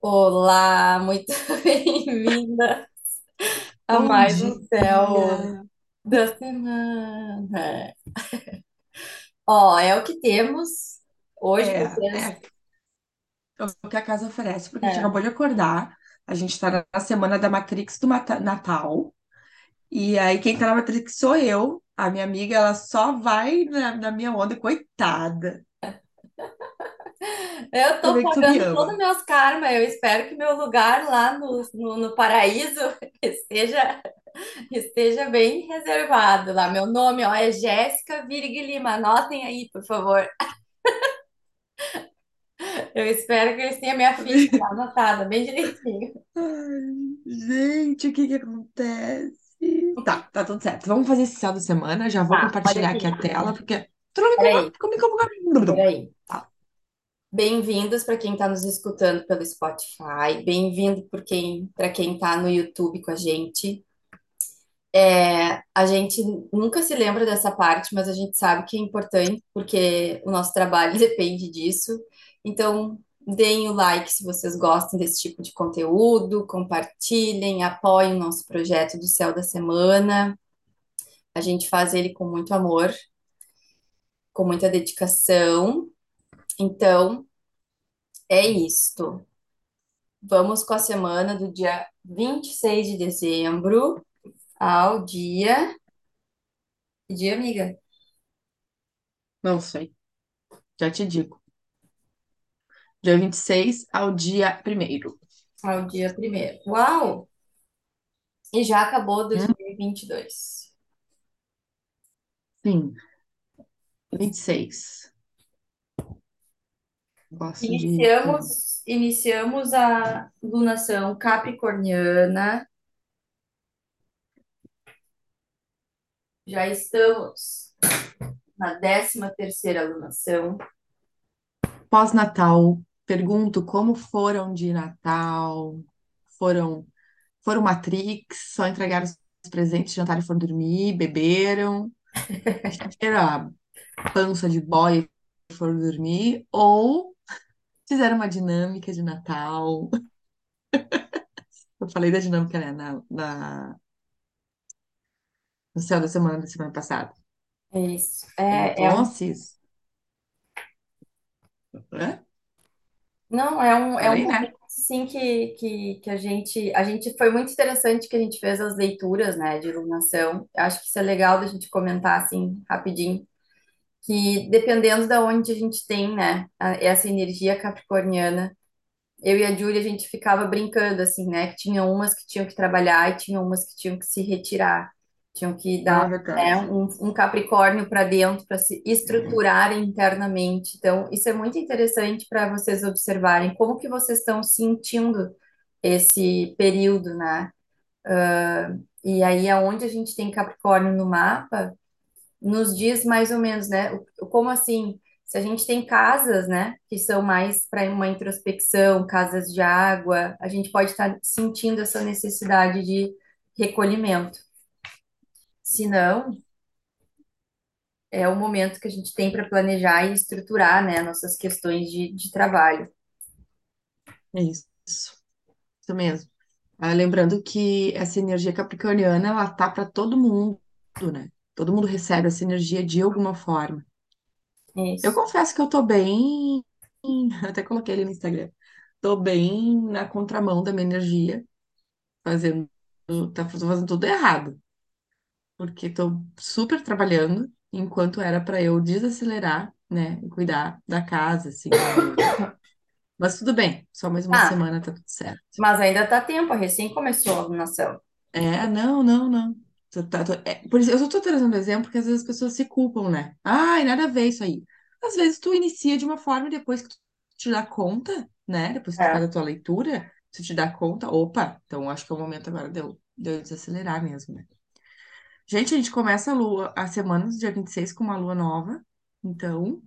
Olá, muito bem-vinda a Bom mais um céu dia. da semana. Ó, é o que temos. Hoje É, vocês. é o que a casa oferece, porque a gente É, acabou de acordar. A gente tá na semana da Matrix do Mata- Natal. E aí, quem tá na Matrix sou eu. A minha amiga, ela só vai na, na minha onda, coitada. eu tô me pagando todos os meus karma. Eu espero que meu lugar lá no, no, no paraíso esteja, esteja bem reservado lá. Meu nome, ó, é Jéssica Virg Lima. Anotem aí, por favor. Eu espero que eles tenham minha ficha anotada, bem direitinho. Ai, gente, o que que acontece? Tá, tá tudo certo. Vamos fazer esse céu da semana. Já vou Tá, compartilhar aqui. a tela, porque Peraí, peraí. Tá. Bem-vindos para quem está nos escutando pelo Spotify, bem-vindo por quem, para quem está no YouTube com a gente. É, a gente nunca se lembra dessa parte, mas a gente sabe que é importante porque o nosso trabalho depende disso. Então, deem o like se vocês gostam desse tipo de conteúdo, compartilhem, apoiem o nosso projeto do Céu da Semana. A gente faz ele com muito amor, com muita dedicação. Então, é isto. Vamos com a semana do dia 26 de dezembro ao dia. Que dia, amiga? Não sei, já te digo. Dia 26 ao dia primeiro. Ao dia primeiro. Uau! E já acabou 2022. Sim, 26. Gosto de. de- Iniciamos, iniciamos a lunação capricorniana. Já estamos na décima terceira lunação. Pós-Natal, pergunto como foram de Natal? Foram, foram Matrix, só entregaram os presentes, jantaram e foram dormir, beberam, encheram a pança de boia e foram dormir, ou fizeram uma dinâmica de Natal. Eu falei da dinâmica, né, na, na- no céu da semana da semana passada. É isso. É, é um, hã? não, é um, é um Falei, né? momento sim que, que, que a gente, a gente foi muito interessante que a gente fez as leituras, né, de iluminação. Acho que isso é legal da gente comentar assim rapidinho. Que dependendo da onde a gente tem, né, a- essa energia capricorniana, eu e a Júlia a gente ficava brincando assim, né, que tinha umas que tinham que trabalhar e tinha umas que tinham que se retirar, tinham que dar, Ah, né, verdade. um, um Capricórnio para dentro para se estruturar internamente. Então, isso é muito interessante para vocês observarem como que vocês estão sentindo esse período, né? E aí, aonde a gente tem Capricórnio no mapa, nos diz mais ou menos, né? Como assim? Se a gente tem casas, né, que são mais para uma introspecção, casas de água, a gente pode estar sentindo essa necessidade de recolhimento. Se não, é o momento que a gente tem para planejar e estruturar, né, nossas questões de, de trabalho. É isso. Isso mesmo. Ah, lembrando que essa energia capricorniana, ela tá para todo mundo, né? Todo mundo recebe essa energia de alguma forma. Eu Isso. confesso que eu tô bem, até coloquei ali no Instagram. Tô bem na contramão da minha energia, fazendo, tá fazendo tudo errado, porque tô super trabalhando, enquanto era para eu desacelerar, né, e cuidar da casa, assim, do... Mas tudo bem, só mais uma Ah, semana tá tudo certo. mas ainda tá tempo, recém começou a lunação. É, não, não, não. Tô- tá- tô- é, por isso, eu só tô trazendo exemplo porque às vezes as pessoas se culpam, né? Ai, nada a ver isso aí. Às vezes tu inicia de uma forma e depois que tu te dá conta, né? Depois que tu faz É. a tua leitura, tu te dá conta, opa, então acho que é o momento agora de eu, de eu desacelerar mesmo, né? Gente, a gente começa a lua, a semana do dia 26 com uma lua nova, então.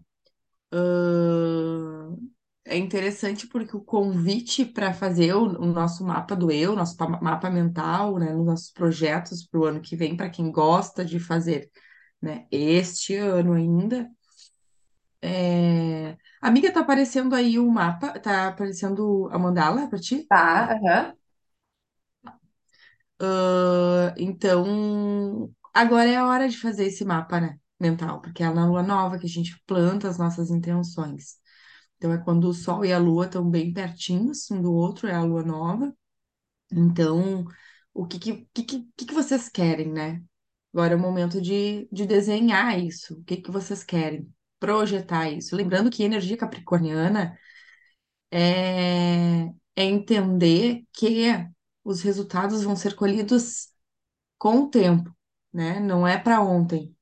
Ahn, É interessante porque o convite para fazer o, o nosso mapa do eu, nosso pa- mapa mental, né, nos nossos projetos para o ano que vem, para quem gosta de fazer, né, este ano ainda, É... Amiga, tá aparecendo aí o mapa, tá aparecendo a mandala pra ti? Tá, aham. Ah, então, agora é a hora de fazer esse mapa, né, mental, porque é na lua nova que a gente planta as nossas intenções. Então, é quando o Sol e a Lua estão bem pertinhos um do outro, é a lua nova. Então, o que que, que, que, vocês querem, né? Agora é o momento de, de desenhar isso. O que que vocês querem? Projetar isso. Lembrando que energia capricorniana é, é entender que os resultados vão ser colhidos com o tempo, né? Não é para ontem.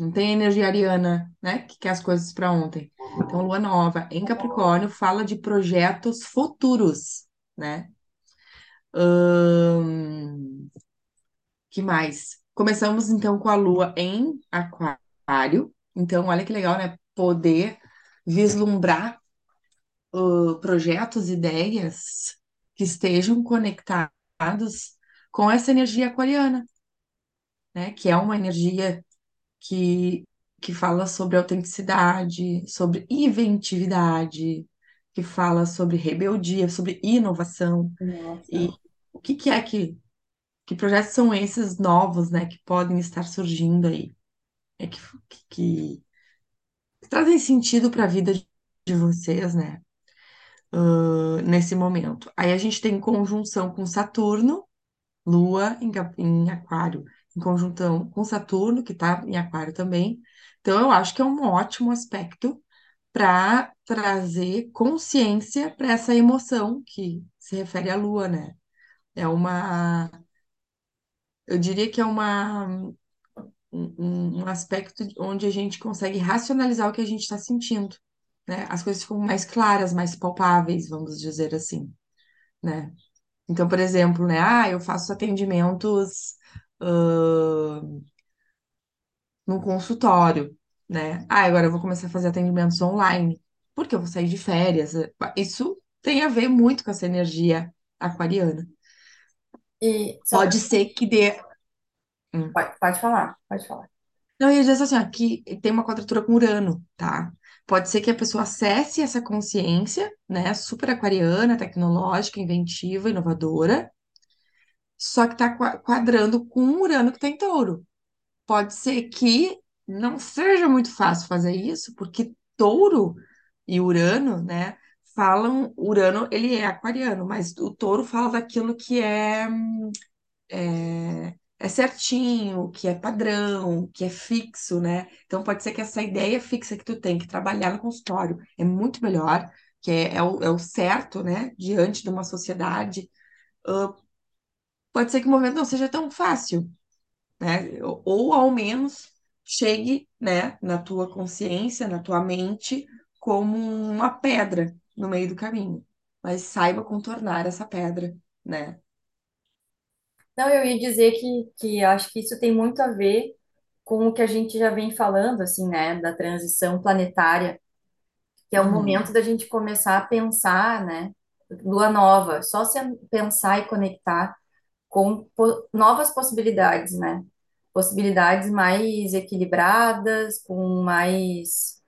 Não tem energia ariana, né? Que quer as coisas para ontem. Então, lua nova em Capricórnio fala de projetos futuros, né? Ahn, que mais? Começamos então com a lua em Aquário. Então, olha que legal, né? Poder vislumbrar uh, projetos, ideias que estejam conectados com essa energia aquariana, né? Que é uma energia que, que fala sobre autenticidade, sobre inventividade, que fala sobre rebeldia, sobre inovação. E Nossa. o que que é que, que projetos são esses novos, né, que podem estar surgindo aí? É que, que, que trazem sentido para a vida de vocês, né, uh, nesse momento. Aí a gente tem conjunção com Saturno, Lua em, em Aquário, em com Saturno, que está em Aquário também. Então, eu acho que é um ótimo aspecto para trazer consciência para essa emoção que se refere à Lua, né? É uma, eu diria que é uma, um, um um aspecto onde a gente consegue racionalizar o que a gente está sentindo, né? As coisas ficam mais claras, mais palpáveis, vamos dizer assim, né? Então, por exemplo, né? Ah, eu faço atendimentos no consultório, né? Ah, agora eu vou começar a fazer atendimentos online, porque eu vou sair de férias. Isso tem a ver muito com essa energia aquariana. E. Pode ser que dê. Hum. Pode, pode falar, pode falar. Não, eu ia dizer assim, ó, que tem uma quadratura com Urano, tá? Pode ser que a pessoa acesse essa consciência, né, super aquariana, tecnológica, inventiva, inovadora, só que tá qua- quadrando com um Urano que tá em touro. Pode ser que não seja muito fácil fazer isso, porque touro e Urano, né, falam, Urano, ele é aquariano, mas o touro fala daquilo que é, é, é certinho, que é padrão, que é fixo, né? Então pode ser que essa ideia fixa que tu tem que trabalhar no consultório é muito melhor, que é, é o, é o certo, né, diante de uma sociedade. Ah, pode ser que o momento não seja tão fácil né? Ou, ou ao menos chegue, né, na tua consciência, na tua mente, como uma pedra no meio do caminho. Mas saiba contornar essa pedra, né? Não, eu ia dizer que, que acho que isso tem muito a ver com o que a gente já vem falando, assim, né, da transição planetária, que é o Uhum, momento da gente começar a pensar, né, lua nova, só se pensar e conectar com po- novas possibilidades, né? Possibilidades mais equilibradas, com mais,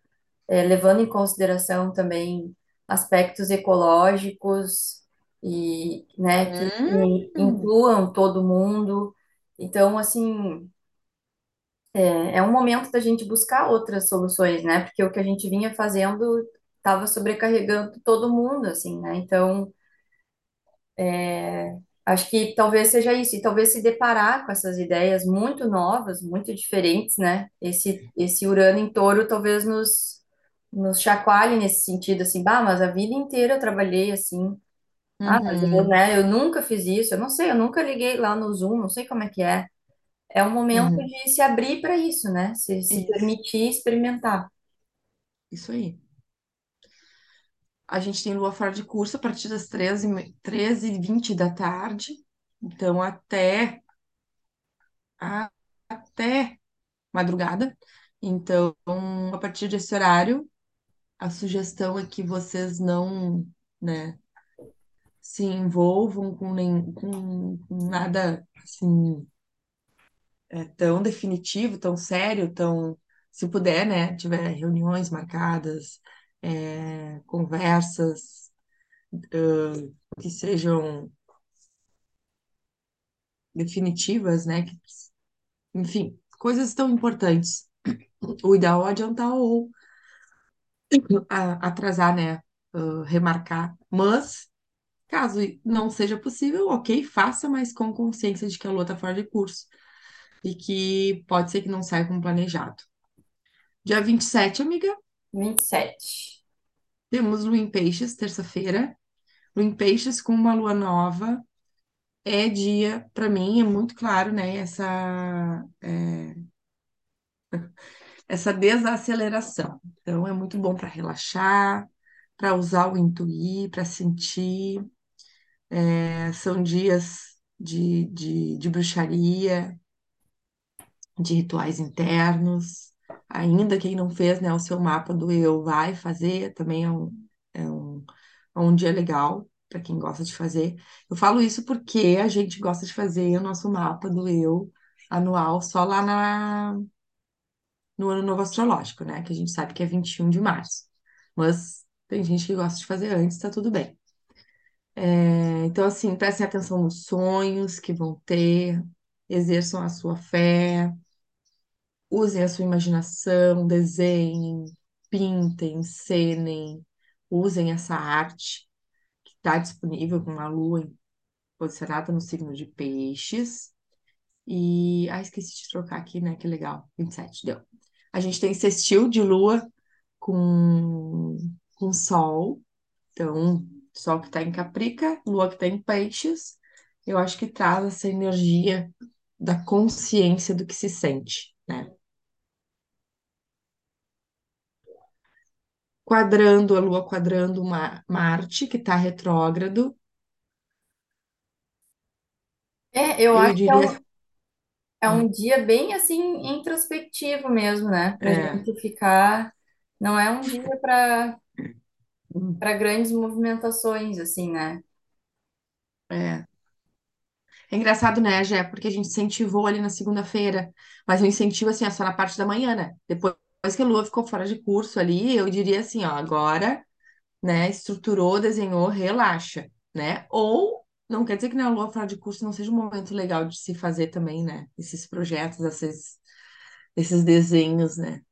eh, levando em consideração também aspectos ecológicos e, né, que, que Hum, incluam todo mundo. Então, assim, é, é um momento da gente buscar outras soluções, né? Porque o que a gente vinha fazendo estava sobrecarregando todo mundo, assim, né? Então, Acho que talvez seja isso, e talvez se deparar com essas ideias muito novas, muito diferentes, né? Esse, esse Urano em touro talvez nos, nos chacoalhe nesse sentido, assim, bah, mas a vida inteira eu trabalhei assim, ah, mas eu, uhum, né, eu nunca fiz isso, eu não sei, eu nunca liguei lá no Zoom, não sei como é que é. É um momento uhum. de se abrir para isso, né? Se, se Isso, permitir experimentar. isso aí. A gente tem lua fora de curso a partir das 13, e 13 e 20 da tarde. Então, até, a- até madrugada. Então, a partir desse horário, a sugestão é que vocês não, né, se envolvam com, nem, com, com nada assim é, tão definitivo, tão sério, tão. se puder, né, tiver reuniões marcadas, é, conversas, ãh, que sejam definitivas, né, enfim, coisas tão importantes. O ideal é adiantar ou atrasar, né, ãh, remarcar, mas caso não seja possível, ok, faça, mas com consciência de que a lua está fora de curso e que pode ser que não saia como planejado. Dia 27, amiga, 27. temos lua em peixes, terça-feira. Lua em peixes com uma lua nova. É dia, para mim, é muito claro, né? Essa, é, essa desaceleração. Então, é muito bom para relaxar, para usar o intuir, para sentir. É, são dias de, de, de bruxaria, de rituais internos. Ainda quem não fez, né, o seu mapa do eu vai fazer, também é um, é um, é um dia legal para quem gosta de fazer. Eu falo isso porque a gente gosta de fazer o nosso mapa do eu anual só lá na, no Ano Novo Astrológico, né? Que a gente sabe que é 21 de março. Mas tem gente que gosta de fazer antes, tá tudo bem. É, então, assim, prestem atenção nos sonhos que vão ter, exerçam a sua fé, Usem a sua imaginação, desenhem, pintem, encenem, usem essa arte que está disponível com a lua posicionada no signo de peixes. E. Ah, esqueci de trocar aqui, né? Que legal. 27, deu. A gente tem sextil de lua com, com sol. Então, sol que está em Caprica, lua que está em peixes. Eu acho que traz essa energia da consciência do que se sente, né? Quadrando a Lua, quadrando Ma- Marte, que está retrógrado. É, eu Eu acho que é diria, um, é um dia bem assim introspectivo mesmo, né? Pra é, gente ficar. Não é um dia para hum, para grandes movimentações, assim, né? é. É engraçado, né, Jé? Porque a gente incentivou ali na segunda-feira, mas o incentivo, assim, é só na parte da manhã, né? Depois que a Lua ficou fora de curso ali, eu diria assim, ó, agora, né, estruturou, desenhou, relaxa, né? Ou não quer dizer que na Lua fora de curso não seja um momento legal de se fazer também, né? Esses projetos, esses, esses desenhos, né?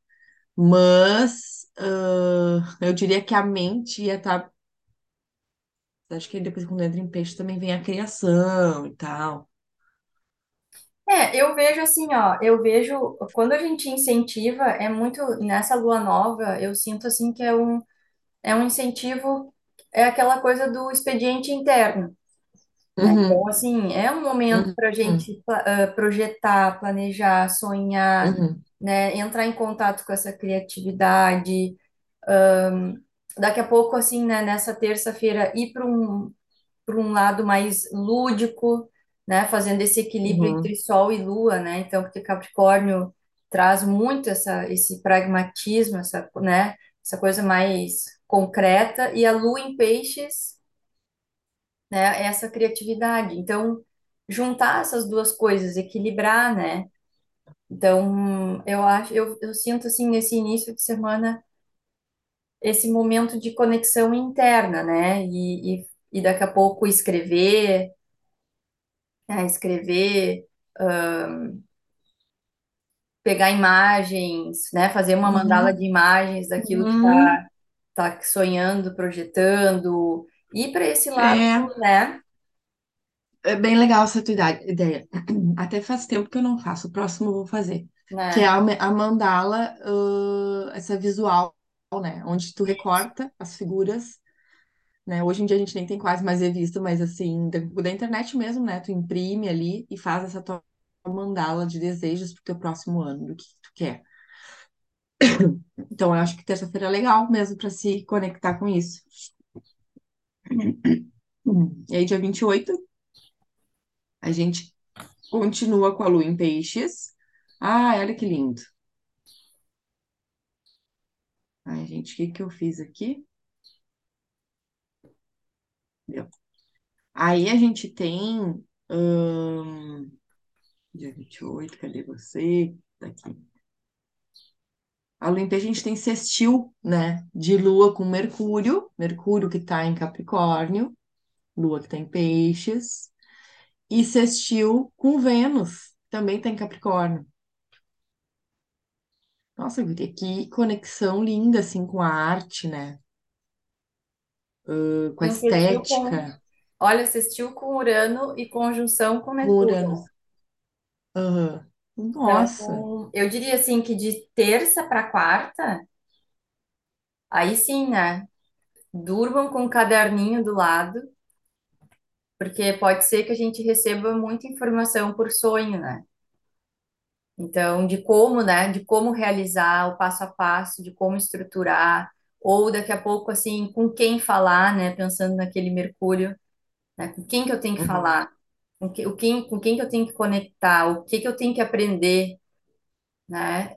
Mas ah, eu diria que a mente ia estar. Acho que depois, quando entra em peixe, também vem a criação e tal. É, eu vejo assim, ó, eu vejo quando a gente incentiva, é muito nessa lua nova, eu sinto assim que é um, é um incentivo, é aquela coisa do expediente interno, né? Então, Uhum, assim, é um momento para a uhum, gente pla- ah, projetar, planejar, sonhar, uhum, né? Entrar em contato com essa criatividade. Daqui a pouco, assim, né, nessa terça-feira, ir para um por um lado mais lúdico, né, fazendo esse equilíbrio uhum, entre Sol e Lua, né? Então, porque Capricórnio traz muito essa, esse pragmatismo, essa, né, essa coisa mais concreta, e a Lua em Peixes, né, é essa criatividade. Então, juntar essas duas coisas, equilibrar, né? Então, eu acho, eu, eu sinto assim nesse início de semana esse momento de conexão interna, né? E, e, e daqui a pouco escrever, né, escrever, pegar imagens, né, fazer uma mandala uhum, de imagens daquilo que uhum. está tá sonhando, projetando, ir para esse lado, É, né, é bem legal essa tua ideia. Até faz tempo que eu não faço, o próximo eu vou fazer. Que é né, a, a mandala, ãh, essa visual, né? Onde tu recorta as figuras né? Hoje em dia a gente nem tem quase mais revista, mas assim, da, da internet mesmo, né? Tu imprime ali e faz essa tua mandala de desejos pro teu próximo ano, do que tu quer. Então, eu acho que terça-feira é legal mesmo para se conectar com isso. E aí, dia 28 a gente continua com a lua em peixes. Ai, olha que lindo. Ai, gente, o que que eu fiz aqui? Deu. Aí a gente tem. hum, dia 28 cadê você? Tá aqui. a lua a gente tem sextil, né? De lua com Mercúrio, Mercúrio que está em Capricórnio, lua que está em peixes, e sextil com Vênus, também está em Capricórnio. Nossa, que conexão linda, assim, com a arte, né? Uh, com a E um sextil com, estética, olha, sextil com Urano e conjunção com Netuno. Urano. Aham. Nossa, Então, eu diria assim que de terça para quarta, aí sim, né? Durmam com um caderninho do lado, porque pode ser que a gente receba muita informação por sonho, né? Então, de como, né? De como realizar o passo a passo, de como estruturar, ou daqui a pouco, assim, com quem falar, né? Pensando naquele Mercúrio, né? Com quem que eu tenho que Uhum. falar? Com, que, o quem, com quem que eu tenho que conectar? O que que eu tenho que aprender, né?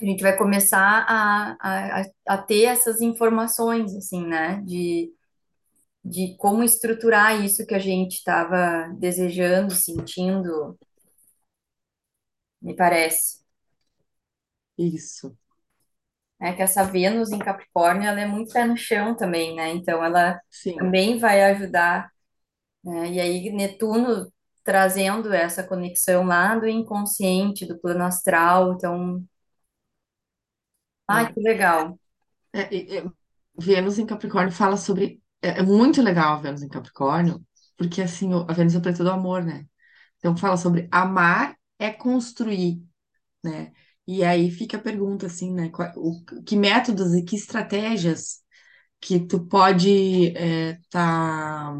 A gente vai começar a, a, a a ter essas informações, assim, né? De, de como estruturar isso que a gente estava desejando, sentindo, me parece. isso, É que essa Vênus em Capricórnio, ela é muito pé no chão também, né? Então, ela sim. também vai ajudar, né? E aí, Netuno trazendo essa conexão lá do inconsciente, do plano astral. Então, ai, É. que legal. É, e Vênus em Capricórnio fala sobre. É, é muito legal a Vênus em Capricórnio, porque assim, a Vênus é o planeta do amor, né? Então fala sobre amar é construir, né? E aí fica a pergunta assim, né? o, que métodos e que estratégias que tu pode é, tá,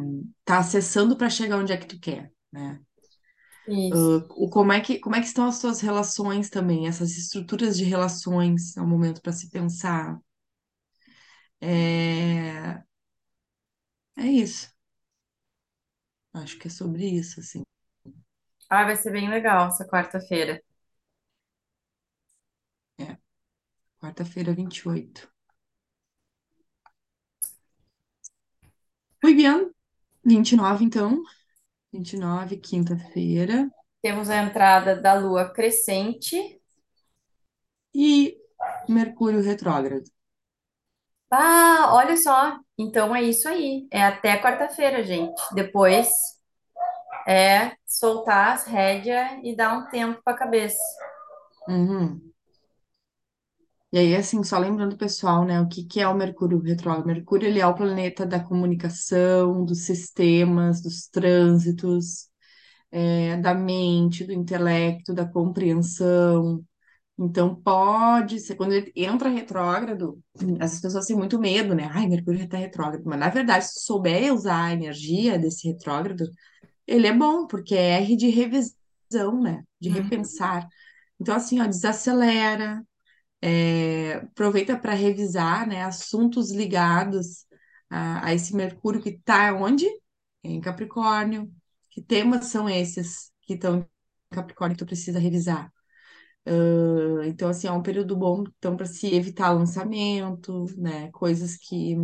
tá acessando para chegar onde é que tu quer, né? Isso. Uh, como é que, como é que estão as tuas relações também, essas estruturas de relações, é um momento para se pensar. É, é isso. Acho que é sobre isso, assim. Ah, vai ser bem legal essa quarta-feira. É, quarta-feira, 28. Muy bien. 29, então. 29, quinta-feira. Temos a entrada da lua crescente. E Mercúrio retrógrado. Ah, olha só. Então é isso aí. É até quarta-feira, gente. Depois é soltar as rédeas e dar um tempo para a cabeça. Uhum. E aí, assim, só lembrando, pessoal, né, o que que é o Mercúrio retrógrado? Mercúrio, ele é o planeta da comunicação, dos sistemas, dos trânsitos, é, da mente, do intelecto, da compreensão. Então, pode ser, quando ele entra retrógrado, essas pessoas têm muito medo, né? Ai, Mercúrio está retrógrado. Mas, na verdade, se souber usar a energia desse retrógrado, ele é bom, porque é R de revisão, né? De Uhum. repensar. Então, assim, ó, desacelera, é, aproveita para revisar, né, assuntos ligados a, a esse Mercúrio que está onde? Em Capricórnio. Que temas são esses que estão em Capricórnio que tu precisa revisar? Ah, Então, assim, é um período bom então, para se evitar lançamento, né? Coisas que,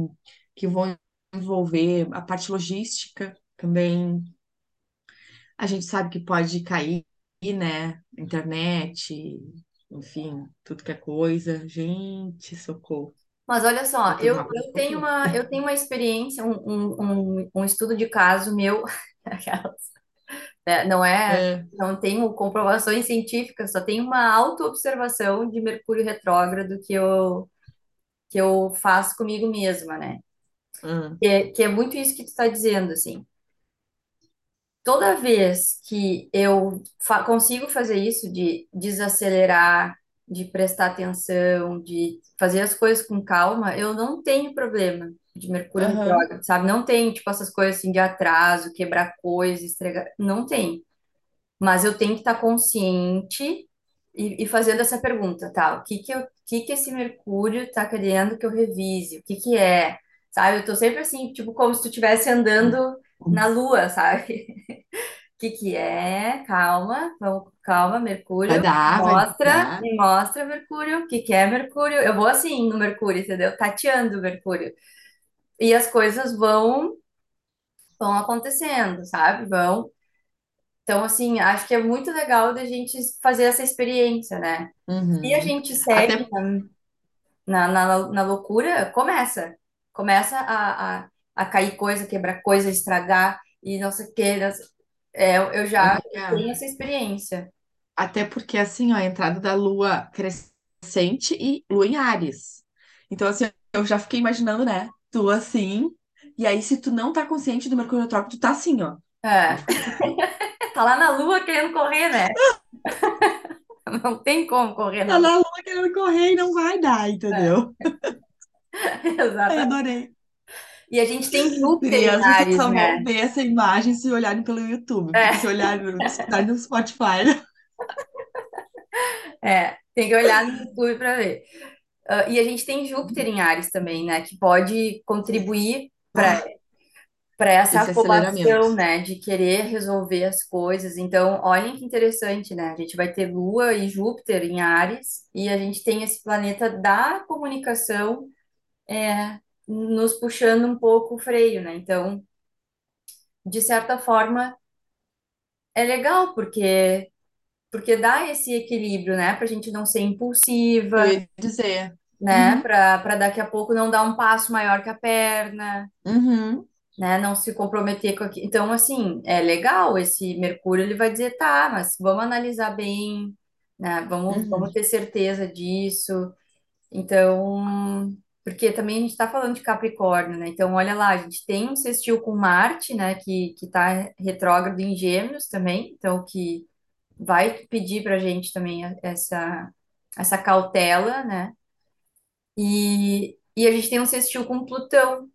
que vão envolver a parte logística também. A gente sabe que pode cair, né? Internet, enfim, tudo que é coisa. Gente, socorro. Mas olha só, eu, eu tenho uma, eu tenho uma experiência, um, um, um, estudo de caso meu, né, não é, É, não tenho comprovações científicas, só tenho uma autoobservação de Mercúrio retrógrado que eu, que eu faço comigo mesma, né? hum, Que é, que é muito isso que tu está dizendo, assim. Toda vez que eu fa- consigo fazer isso de desacelerar, de prestar atenção, de fazer as coisas com calma, eu não tenho problema de Mercúrio aham, retrógrado, sabe? Não tenho, tipo, essas coisas assim de atraso, quebrar coisas, estregar. Não tem. Mas eu tenho que estar consciente e, e fazendo essa pergunta, tá? O que que eu, que que esse Mercúrio está querendo que eu revise? O que que é? Sabe? Eu tô sempre assim, tipo, como se tu estivesse andando na Lua, sabe? que que é? Calma, vamos, calma, Vai Mercúrio. dar, vai Mostra, dar. me mostra, Mercúrio. O que que é Mercúrio? Eu vou assim no Mercúrio, entendeu? Tateando o Mercúrio. E as coisas vão vão acontecendo, sabe? Vão. Então, assim, acho que é muito legal da gente fazer essa experiência, né? Se a Uhum. gente segue Até, na, na, na loucura, começa. Começa a, a, a cair coisa, quebrar coisa, estragar e não sei o sei- É, eu já amiga, tenho essa experiência. até porque assim, ó, a entrada da lua crescente e lua em Áries. Então, assim, eu já fiquei imaginando, né? Tu assim, e aí se tu não tá consciente do Mercúrio retrógrado, tu tá assim, ó. É, tá lá na lua querendo correr, né? Não tem como correr Tá na lua querendo correr e não vai dar, É, entendeu? Ai, exatamente. adorei. E a gente tem Júpiter em Áries, só vão né? ver essa imagem se olharem pelo YouTube, porque se É, olharem, escutarem no Spotify, né? é, tem que olhar no YouTube para ver. Ah, e a gente tem Júpiter em Áries também, né? Que pode contribuir para Ah, para essa esse afobação, né? De querer resolver as coisas. Então, olhem que interessante, né? A gente vai ter Lua e Júpiter em Áries, e a gente tem esse planeta da comunicação é, nos puxando um pouco o freio, né? Então, de certa forma, é legal, porque porque dá esse equilíbrio, né? Para a gente não ser Eu impulsiva, ia dizer. né? Uhum, Para para daqui a pouco não dar um passo maior que a perna, uhum, né? Não se comprometer com aquilo. Então, assim, é legal esse Mercúrio, ele vai dizer, tá, mas vamos analisar bem, né? Vamos, uhum. vamos ter certeza disso. Então, porque também a gente está falando de Capricórnio, né? Então, olha lá, a gente tem um sextil com Marte, né? Que, que tá retrógrado em Gêmeos também, então que vai pedir para a gente também essa, essa cautela, né? E, e a gente tem um sextil com Plutão,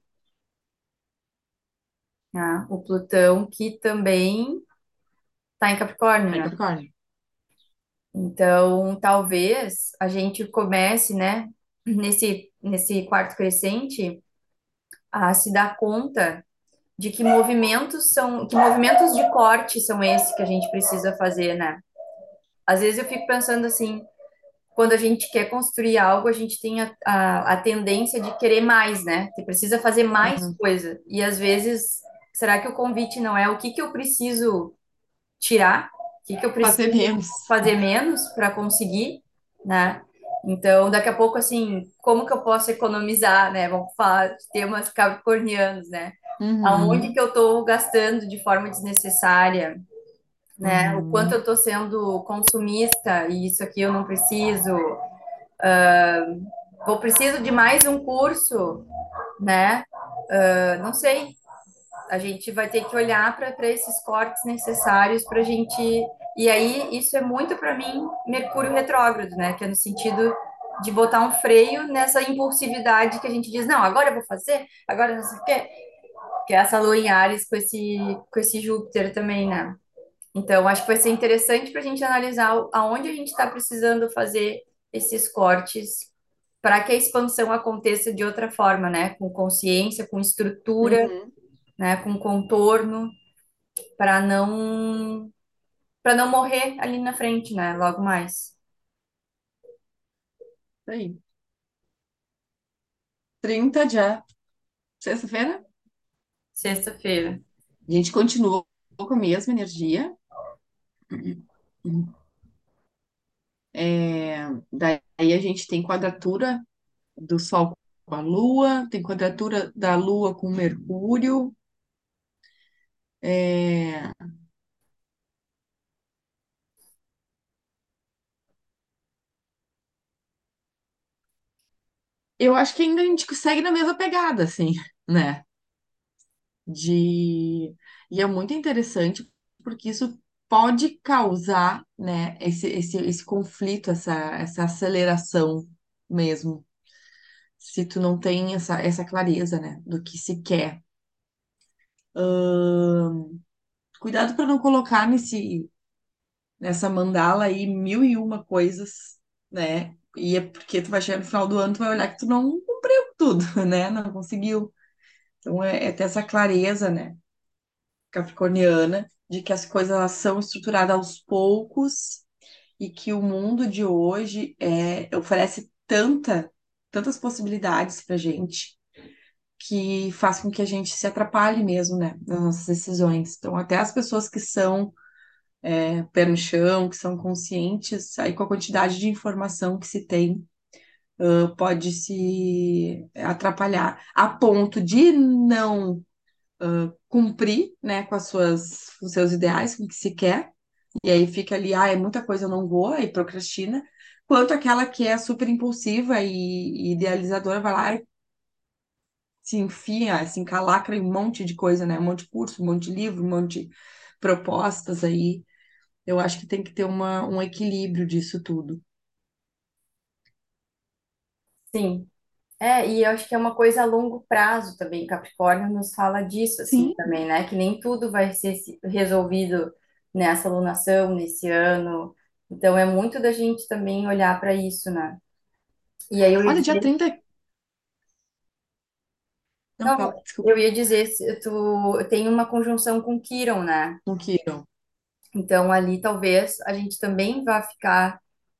né? O Plutão que também está em Capricórnio, em né? Capricórnio. Então, talvez a gente comece, né? Nesse, nesse quarto crescente, a se dar conta de que movimentos são, que movimentos de corte são esses que a gente precisa fazer, né? Às vezes eu fico pensando assim, quando a gente quer construir algo, a gente tem a, a, a tendência de querer mais, né? Que precisa fazer mais Uhum. coisa. E às vezes, será que o convite não é o que que eu preciso tirar? O que que eu Fazer preciso menos. fazer menos para conseguir, né? Então, daqui a pouco, assim, como que eu posso economizar, né? Vamos falar de temas capricornianos, né? Aonde Uhum, que eu estou gastando de forma desnecessária, né? O quanto eu uhum, estou sendo consumista e isso aqui eu não preciso. Vou preciso de mais um curso, né? Ah, não sei. A gente vai ter que olhar para esses cortes necessários para a gente. E aí, isso é muito para mim Mercúrio retrógrado, né? Que é no sentido de botar um freio nessa impulsividade que a gente diz, não, agora eu vou fazer, agora não sei o quê. Que é essa lua em Áries com esse, com esse Júpiter também, né? Então, acho que vai ser interessante para a gente analisar aonde a gente está precisando fazer esses cortes para que a expansão aconteça de outra forma, né? Com consciência, com estrutura, uhum. né? Com contorno, para não para não morrer ali na frente, né? Logo mais. Aí. 30 de sexta-feira. Sexta-feira. A gente continua com a mesma energia. É, daí a gente tem quadratura do Sol com a Lua, tem quadratura da Lua com Mercúrio. É, eu acho que ainda a gente segue na mesma pegada, assim, né? De... E é muito interessante porque isso pode causar, né, esse, esse, esse conflito, essa, essa aceleração mesmo, se tu não tem essa, essa clareza, né, do que se quer. Cuidado para não colocar nesse, nessa mandala aí mil e uma coisas, né? E é porque tu vai chegar no final do ano, tu vai olhar que tu não cumpriu tudo, né? Não conseguiu. Então é, é ter essa clareza, né? capricorniana, de que as coisas são estruturadas aos poucos e que o mundo de hoje é, oferece tanta, tantas possibilidades para gente que faz com que a gente se atrapalhe mesmo, né, nas nossas decisões. Então, até as pessoas que são é, pé no chão, que são conscientes, aí com a quantidade de informação que se tem, ah, pode se atrapalhar a ponto de não cumprir, né, com as suas, com os seus ideais, com o que se quer, e aí fica ali, ah, é muita coisa, eu não vou, aí procrastina, quanto aquela que é super impulsiva e, e idealizadora vai lá e se enfia, se encalacra em um monte de coisa, né, um monte de curso, um monte de livro, um monte de propostas aí. Eu acho que tem que ter uma, um equilíbrio disso tudo. Sim. É, e eu acho que é uma coisa a longo prazo também. Capricórnio nos fala disso, assim, Sim, também, né? Que nem tudo vai ser se- resolvido nessa alunação, nesse ano. Então, é muito da gente também olhar para isso, né? E aí eu ia olha, dia dizer, 30 não não, fala, desculpa, eu ia dizer, se tu tem uma conjunção com Quirón, né? não queiram. Então, ali talvez a gente também vá ficar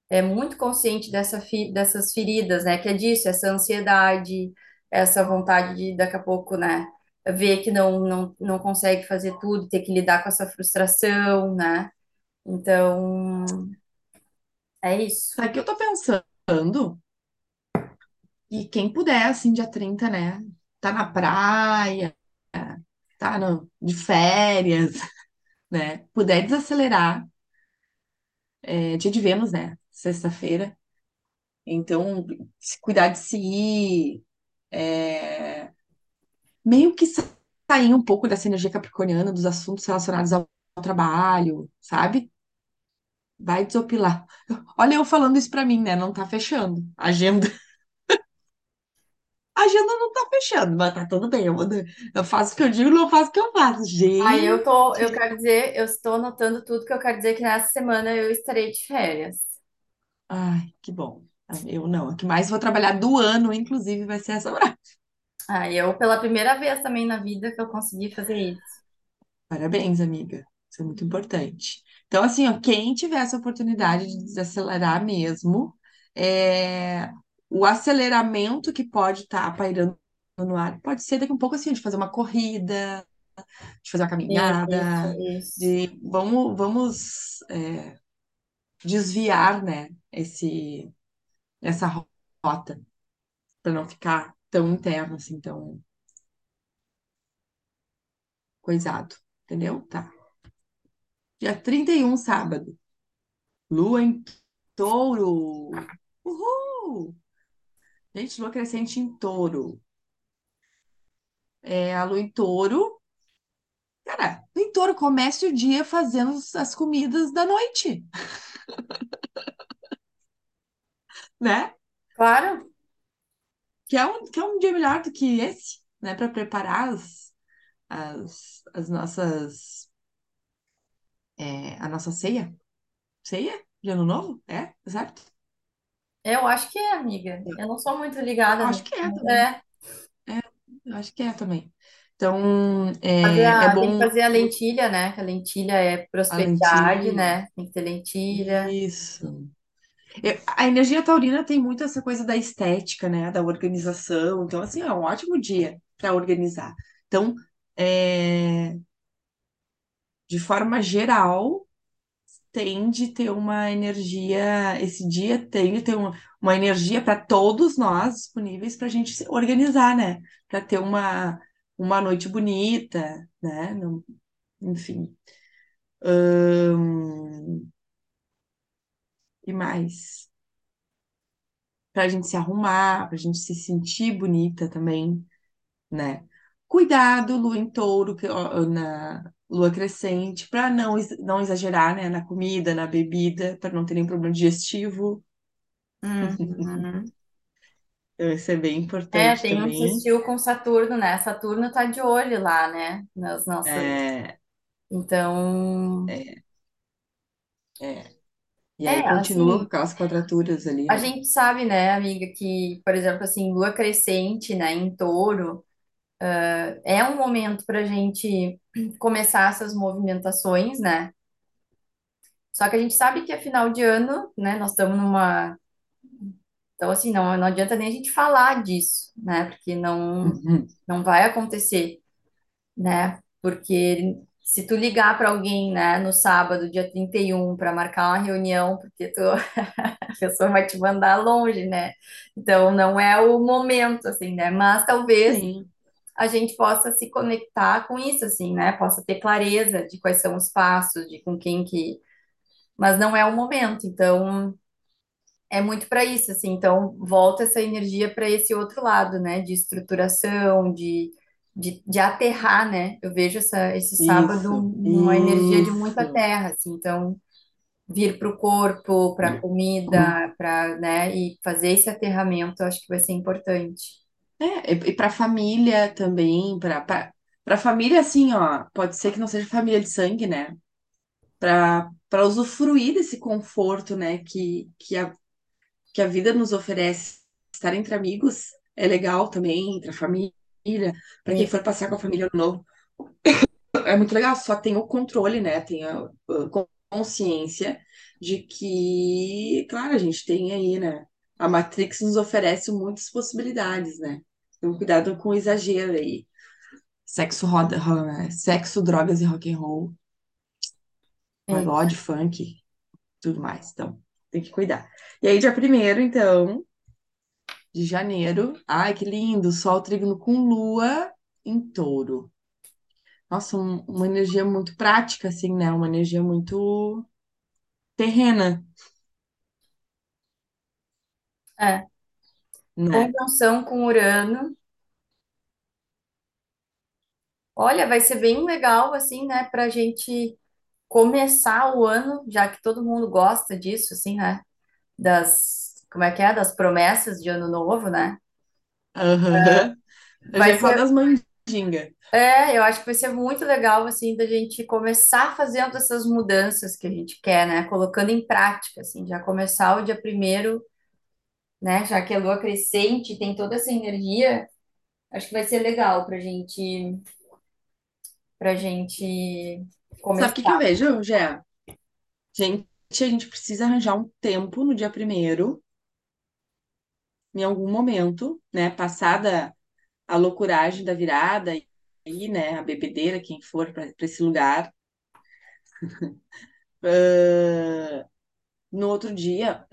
é, muito consciente dessa dessas feridas, né? Que é disso, essa ansiedade, essa vontade de daqui a pouco, né? Ver que não, não, não consegue fazer tudo, ter que lidar com essa frustração, né? Então, é isso. O que eu tô pensando? E quem puder, assim, dia 30 né? Tá na praia, tá no, de férias, né? Puder desacelerar, é dia de Vênus, né? Sexta-feira. Então, se cuidar de si, é, meio que sair um pouco dessa energia capricorniana dos assuntos relacionados ao trabalho, sabe? Vai desopilar. Olha eu falando isso pra mim, né? Não tá fechando. A agenda, agenda não tá fechando, mas tá tudo bem. Eu, eu faço o que eu digo, não faço o que eu faço. Aí eu Gente, tô, eu quero dizer, eu estou anotando tudo que eu quero dizer que nessa semana eu estarei de férias. ai, que bom. Eu não. A que mais vou trabalhar do ano, inclusive, vai ser essa hora. Aí eu, pela primeira vez também na vida que eu consegui fazer isso. Parabéns, amiga. Isso é muito importante. Então, assim, ó, quem tiver essa oportunidade de desacelerar mesmo, é, o aceleramento que pode estar pairando no ar, pode ser daqui a um pouco assim, de fazer uma corrida, de fazer uma Isso, caminhada, isso. de vamos, vamos é, desviar, né, esse, essa rota, para não ficar tão interno, assim, tão coisado. Entendeu? Tá. Dia 31 sábado. Lua em touro. Uhul! Gente, lua crescente em touro. É, a lua em touro. Cara, em touro, comece o dia fazendo as comidas da noite, né? Claro, Que é um, que é um dia melhor do que esse, né? Para preparar as, as, as nossas. é, a nossa ceia. Ceia? De ano novo? É? Certo? Eu acho que é, amiga. Eu não sou muito ligada Acho nisso. que é também. É, É, eu acho que é também. Então, fazer é, é a, tem que bom fazer a lentilha, né? Que a lentilha é a prosperidade, lentilha. né? Tem que ter lentilha. Isso. Eu- a energia taurina tem muito essa coisa da estética, né? Da organização. Então, assim, é um ótimo dia para organizar. Então, é, de forma geral, tem de ter uma energia. Esse dia tem de ter uma, uma energia para todos nós disponíveis para a gente se organizar, né? Para ter uma, uma noite bonita, né? Enfim. E mais? Para a gente se arrumar, para a gente se sentir bonita também. né? Cuidado, lua em touro, que- na lua crescente, para não, não exagerar, né? Na comida, na bebida, para não ter nenhum problema digestivo. Uhum. Então, isso é bem É, importante tem um também. sextil com Saturno, né? Saturno tá de olho lá, né? Nas nossas. É, Então, é, é. E é, aí continua com assim, aquelas quadraturas ali, a né? gente sabe, né, amiga, que, por exemplo, assim, lua crescente, né, em touro, é um momento pra gente começar essas movimentações, né? Só que a gente sabe que é final de ano, né? Nós estamos numa. Então, assim, não, não adianta nem a gente falar disso, né? Porque não, Uhum. não vai acontecer, né? Porque se tu ligar para alguém, né, no sábado, dia 31 para marcar uma reunião, porque tu, a pessoa vai te mandar longe, né? Então não é o momento, assim, né? Mas talvez Sim. A gente possa se conectar com isso, assim, né? Possa ter clareza de quais são os passos, de com quem que. Mas não é o momento, então é muito para isso, assim. Então volta essa energia para esse outro lado, né? De estruturação, de, de, de aterrar, né? Eu vejo essa, esse sábado Isso, uma energia de muita isso. terra, assim. Então vir para o corpo, para a comida, para, né? E fazer esse aterramento, eu acho que vai ser importante. É, e para família também, para para família assim, ó, pode ser que não seja família de sangue, né? Para para usufruir desse conforto, né, que que a, que a vida nos oferece. Estar entre amigos é legal também, entre a família, para quem for Isso, passear com a família no novo, é muito legal, só tem o controle, né? Tem a, a consciência de que, claro, a gente tem aí, né? A Matrix nos oferece muitas possibilidades, né? Então, cuidado com o exagero aí. Sexo, roda, ro- sexo, drogas e rock and roll, pagode, funk, tudo mais. Então, tem que cuidar. E aí, dia primeiro, então, de janeiro. Ai, que lindo! Sol trígono com lua em touro. Nossa, um- uma energia muito prática, assim, né? Uma energia muito terrena, É. né? Conjunção com Urano. Olha, vai ser bem legal, assim, né, para a gente começar o ano, já que todo mundo gosta disso, assim, né, das, como é que é, das promessas de ano novo, né? Aham. Hoje Vai é só ser, das mandingas. é, eu acho que vai ser muito legal, assim, da gente começar fazendo essas mudanças que a gente quer, né, colocando em prática, assim, já começar o dia primeiro, né, já que a lua crescente tem toda essa energia, acho que vai ser legal pra gente, pra gente Sabe o que que eu começar. vejo, Gé? Gente, a gente precisa arranjar um tempo no dia primeiro, em algum momento, né? Passada a loucuragem da virada aí, né? A bebedeira, quem for para esse lugar. ah, no outro dia,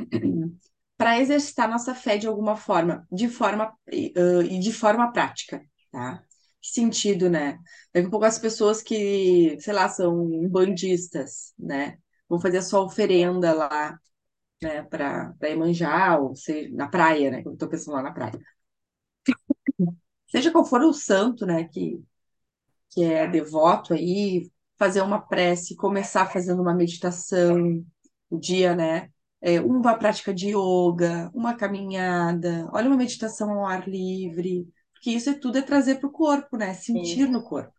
para exercitar nossa fé de alguma forma, de forma e de forma prática, tá? Que sentido, né? Daqui a pouco as pessoas que, sei lá, são bandistas, né? Vão fazer a sua oferenda lá né, para Iemanjá, ou seja, na praia, né, eu tô pensando lá na praia. Seja qual for o santo, né, que, que é devoto aí, fazer uma prece, começar fazendo uma meditação, o dia, né, é, uma prática de yoga, uma caminhada, olha uma meditação ao ar livre, porque isso é tudo é trazer para o corpo, né, sentir Isso. no corpo.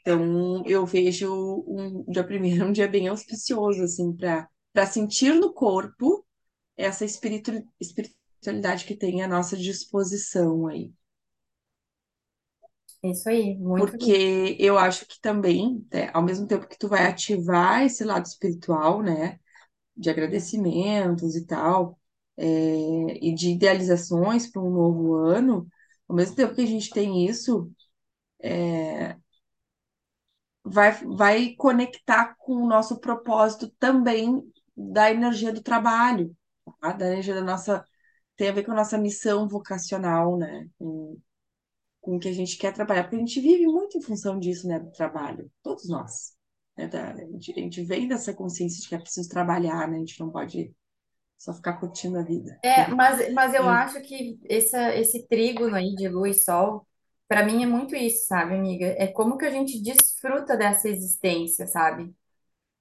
Então, eu vejo um dia primeiro um dia bem auspicioso, assim, para para sentir no corpo essa espiritu- espiritualidade que tem à nossa disposição aí. Isso aí, muito. Porque eu acho que também, né, ao mesmo tempo que tu vai ativar esse lado espiritual, né, de agradecimentos e tal, é, e de idealizações para um novo ano, ao mesmo tempo que a gente tem isso, vai, vai conectar com o nosso propósito também da energia do trabalho, tá? Da energia da nossa, tem a ver com a nossa missão vocacional, né? com o que a gente quer trabalhar, porque a gente vive muito em função disso, né, do trabalho, todos nós. Né, da- a gente, a gente vem dessa consciência de que é preciso trabalhar, né, a gente não pode só ficar curtindo a vida. É, mas, mas eu E- acho que essa, esse trígono aí de lua e sol, para mim é muito isso, sabe, amiga? É como que a gente desfruta dessa existência, sabe?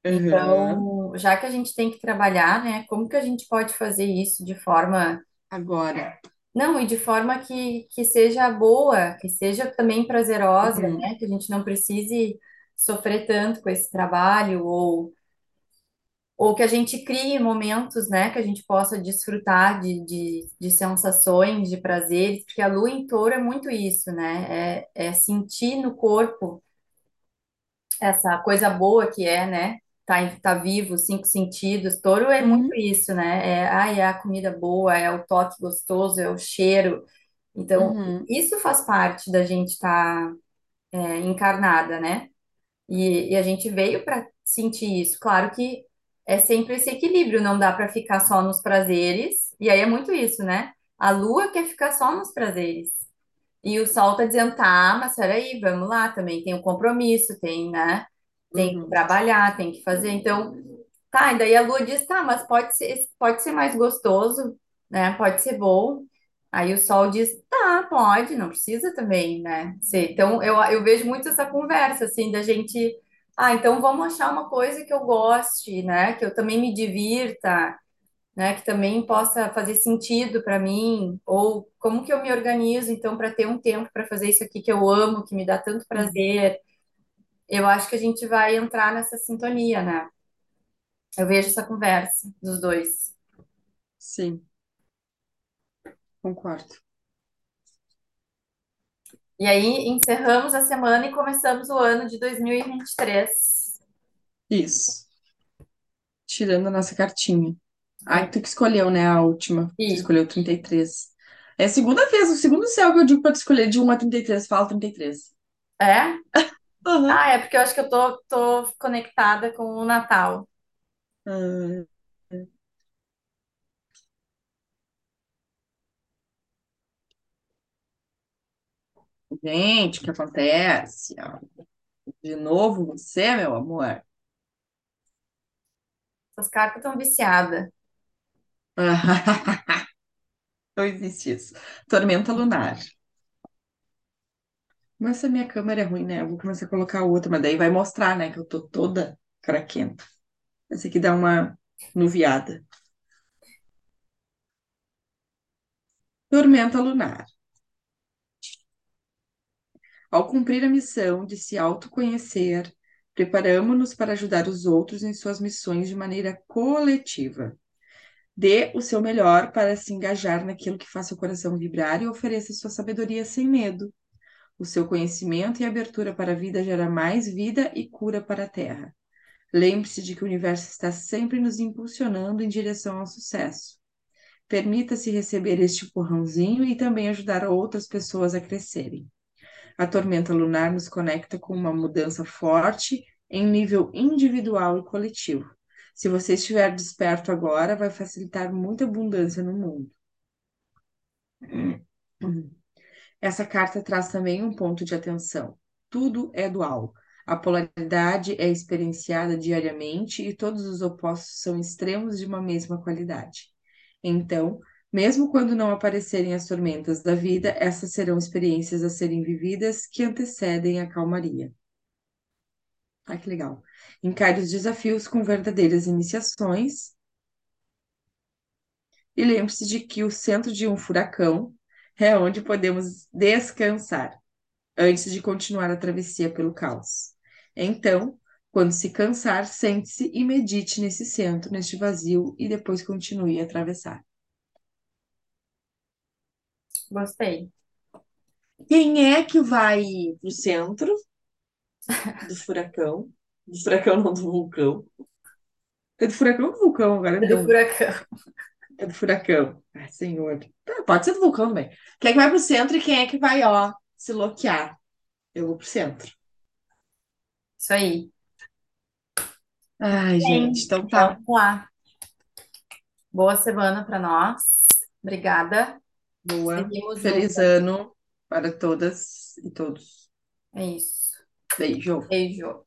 Aham. Então, já que a gente tem que trabalhar, né, como que a gente pode fazer isso de forma. Agora, Não, e de forma que, que seja boa, que seja também prazerosa, uhum, né? Que a gente não precise sofrer tanto com esse trabalho, ou ou que a gente crie momentos, né, que a gente possa desfrutar de, de, de sensações, de prazeres, porque a lua em touro é muito isso, né, é, é sentir no corpo essa coisa boa que é, né, tá, tá vivo, cinco sentidos, touro é muito uhum, isso, né, é, ai, é a comida boa, é o toque gostoso, é o cheiro, então, uhum, isso faz parte da gente estar encarnada, né, E, e a gente veio para sentir isso. Claro que é sempre esse equilíbrio, não dá para ficar só nos prazeres. E aí é muito isso, né? A lua quer ficar só nos prazeres. E o sol tá dizendo, tá, mas peraí, vamos lá, também tem um compromisso, tem, né? Tem que Uhum, trabalhar, tem que fazer. Então, tá, e daí a lua diz, tá, mas pode ser, pode ser mais gostoso, né? Pode ser bom. Aí o sol diz, tá, pode, não precisa também, né? Ser. Então, eu, eu vejo muito essa conversa, assim, da gente, ah, então vamos achar uma coisa que eu goste, né? Que eu também me divirta né, que também possa fazer sentido para mim, ou como que eu me organizo então para ter um tempo para fazer isso aqui que eu amo, que me dá tanto uhum. prazer. Eu acho que a gente vai entrar nessa sintonia, né? Eu vejo essa conversa dos dois. Sim, concordo. E aí encerramos a semana e começamos o ano de 2023. Isso. Tirando a nossa cartinha. Ai, tu que escolheu, né, a última. Tu isso. escolheu 33. É a segunda vez, o segundo céu que eu digo pra tu escolher de 1 a 33. Fala 33. É? Aham. Ah, é porque eu acho que eu tô, tô conectada com o Natal. Ah, gente, o que acontece? De novo você, meu amor? Essas cartas estão viciadas. Não existe isso. Tormenta lunar. Mas essa minha câmera é ruim, né? Eu vou começar a colocar outra, mas daí vai mostrar, né, que eu tô toda craquenta. Essa aqui dá uma nuviada. Tormenta lunar. Ao cumprir a missão de se autoconhecer, preparamos-nos para ajudar os outros em suas missões de maneira coletiva. Dê o seu melhor para se engajar naquilo que faça o coração vibrar e ofereça sua sabedoria sem medo. O seu conhecimento e abertura para a vida gera mais vida e cura para a Terra. Lembre-se de que o universo está sempre nos impulsionando em direção ao sucesso. Permita-se receber este empurrãozinho e também ajudar outras pessoas a crescerem. A tormenta lunar nos conecta com uma mudança forte em nível individual e coletivo. Se você estiver desperto agora, vai facilitar muita abundância no mundo. Essa carta traz também um ponto de atenção. Tudo é dual. A polaridade é experienciada diariamente e todos os opostos são extremos de uma mesma qualidade. Então, mesmo quando não aparecerem as tormentas da vida, essas serão experiências a serem vividas que antecedem a calmaria. Ah, que legal. Encare os desafios com verdadeiras iniciações e lembre-se de que o centro de um furacão é onde podemos descansar antes de continuar a travessia pelo caos. Então, quando se cansar, sente-se e medite nesse centro, neste vazio, e depois continue a atravessar. Gostei. Quem é que vai para o centro do furacão? Do furacão, não do vulcão. É do furacão ou do vulcão? Agora me Do furacão. É do furacão. Ai, senhor. Tá, pode ser do vulcão também. Quem é que vai pro centro e quem é que vai, ó, se loquear? Eu vou pro centro. Isso aí. Ai, gente, então tá. vamos lá. Boa semana para nós. Obrigada. Boa. Seguimos Feliz juntas. ano para todas e todos. É isso. Beijo. Beijo.